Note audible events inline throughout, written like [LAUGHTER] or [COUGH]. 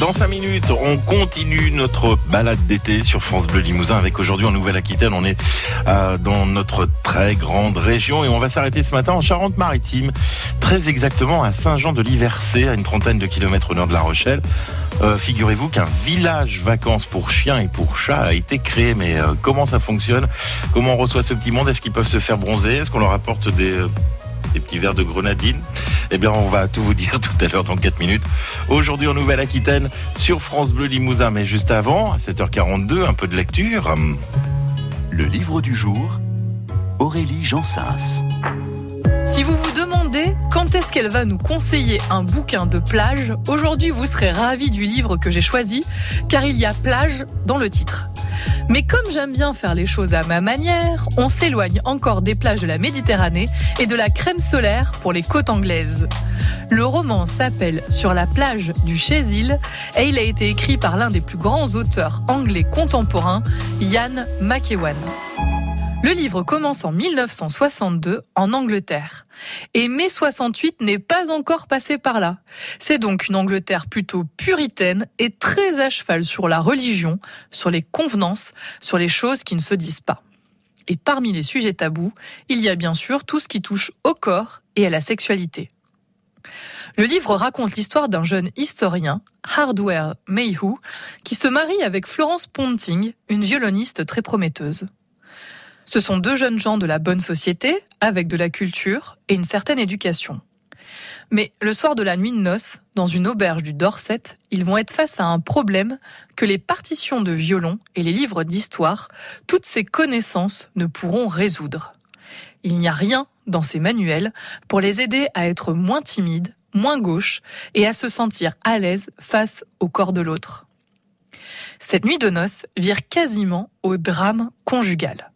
Dans 5 minutes, on continue notre balade d'été sur France Bleu Limousin avec aujourd'hui en Nouvelle-Aquitaine. On est euh, dans notre très grande région et on va s'arrêter ce matin en Charente-Maritime, très exactement à Saint-Jean-de-Liversé, à une trentaine de kilomètres au nord de La Rochelle. Euh, Figurez-vous qu'un village vacances pour chiens et pour chats a été créé. Mais euh, comment ça fonctionne? Comment on reçoit ce petit monde? Est-ce qu'ils peuvent se faire bronzer? Est-ce qu'on leur apporte des euh, des petits verres de grenadine? Eh bien, on va tout vous dire [LAUGHS] tout à l'heure dans 4 minutes. Aujourd'hui en Nouvelle-Aquitaine sur France Bleu Limousin. Mais juste avant, à 7h42, un peu de lecture. Le livre du jour, Aurélie Jansens. Si vous vous demandez quand est-ce qu'elle va nous conseiller un bouquin de plage, aujourd'hui vous serez ravis du livre que j'ai choisi, car il y a plage dans le titre. Mais comme j'aime bien faire les choses à ma manière, on s'éloigne encore des plages de la Méditerranée et de la crème solaire pour les côtes anglaises. Le roman s'appelle Sur la plage du Chésil et il a été écrit par l'un des plus grands auteurs anglais contemporains, Ian McEwan. Le livre commence en 1962 en Angleterre. Et mai 68 n'est pas encore passé par là. C'est donc une Angleterre plutôt puritaine et très à cheval sur la religion, sur les convenances, sur les choses qui ne se disent pas. Et parmi les sujets tabous, il y a bien sûr tout ce qui touche au corps et à la sexualité. Le livre raconte l'histoire d'un jeune historien, Hardware Mayhew, qui se marie avec Florence Ponting, une violoniste très prometteuse. Ce sont deux jeunes gens de la bonne société, avec de la culture et une certaine éducation. Mais le soir de la nuit de noces, dans une auberge du Dorset, ils vont être face à un problème que les partitions de violon et les livres d'histoire, toutes ces connaissances ne pourront résoudre. Il n'y a rien dans ces manuels pour les aider à être moins timides, moins gauches et à se sentir à l'aise face au corps de l'autre. Cette nuit de noces vire quasiment au drame conjugal.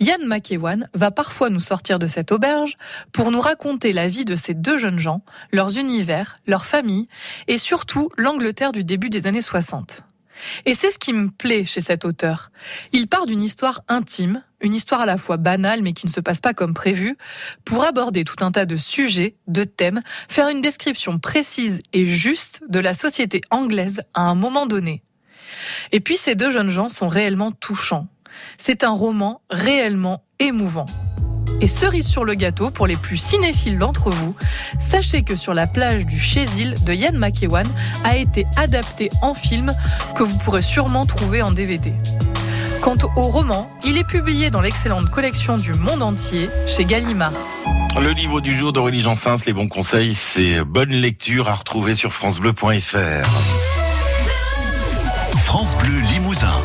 Yann McEwan va parfois nous sortir de cette auberge pour nous raconter la vie de ces deux jeunes gens, leurs univers, leurs familles et surtout l'Angleterre du début des années 60. Et c'est ce qui me plaît chez cet auteur. Il part d'une histoire intime, une histoire à la fois banale mais qui ne se passe pas comme prévu, pour aborder tout un tas de sujets, de thèmes, faire une description précise et juste de la société anglaise à un moment donné. Et puis ces deux jeunes gens sont réellement touchants. C'est un roman réellement émouvant. Et cerise sur le gâteau, pour les plus cinéphiles d'entre vous, sachez que sur la plage du Chésil de Yann McEwan a été adapté en film que vous pourrez sûrement trouver en DVD. Quant au roman, il est publié dans l'excellente collection du monde entier chez Gallimard. Le livre du jour d'Aurélie Jansens, les bons conseils, c'est bonne lecture à retrouver sur francebleu.fr. France Bleu Limousin.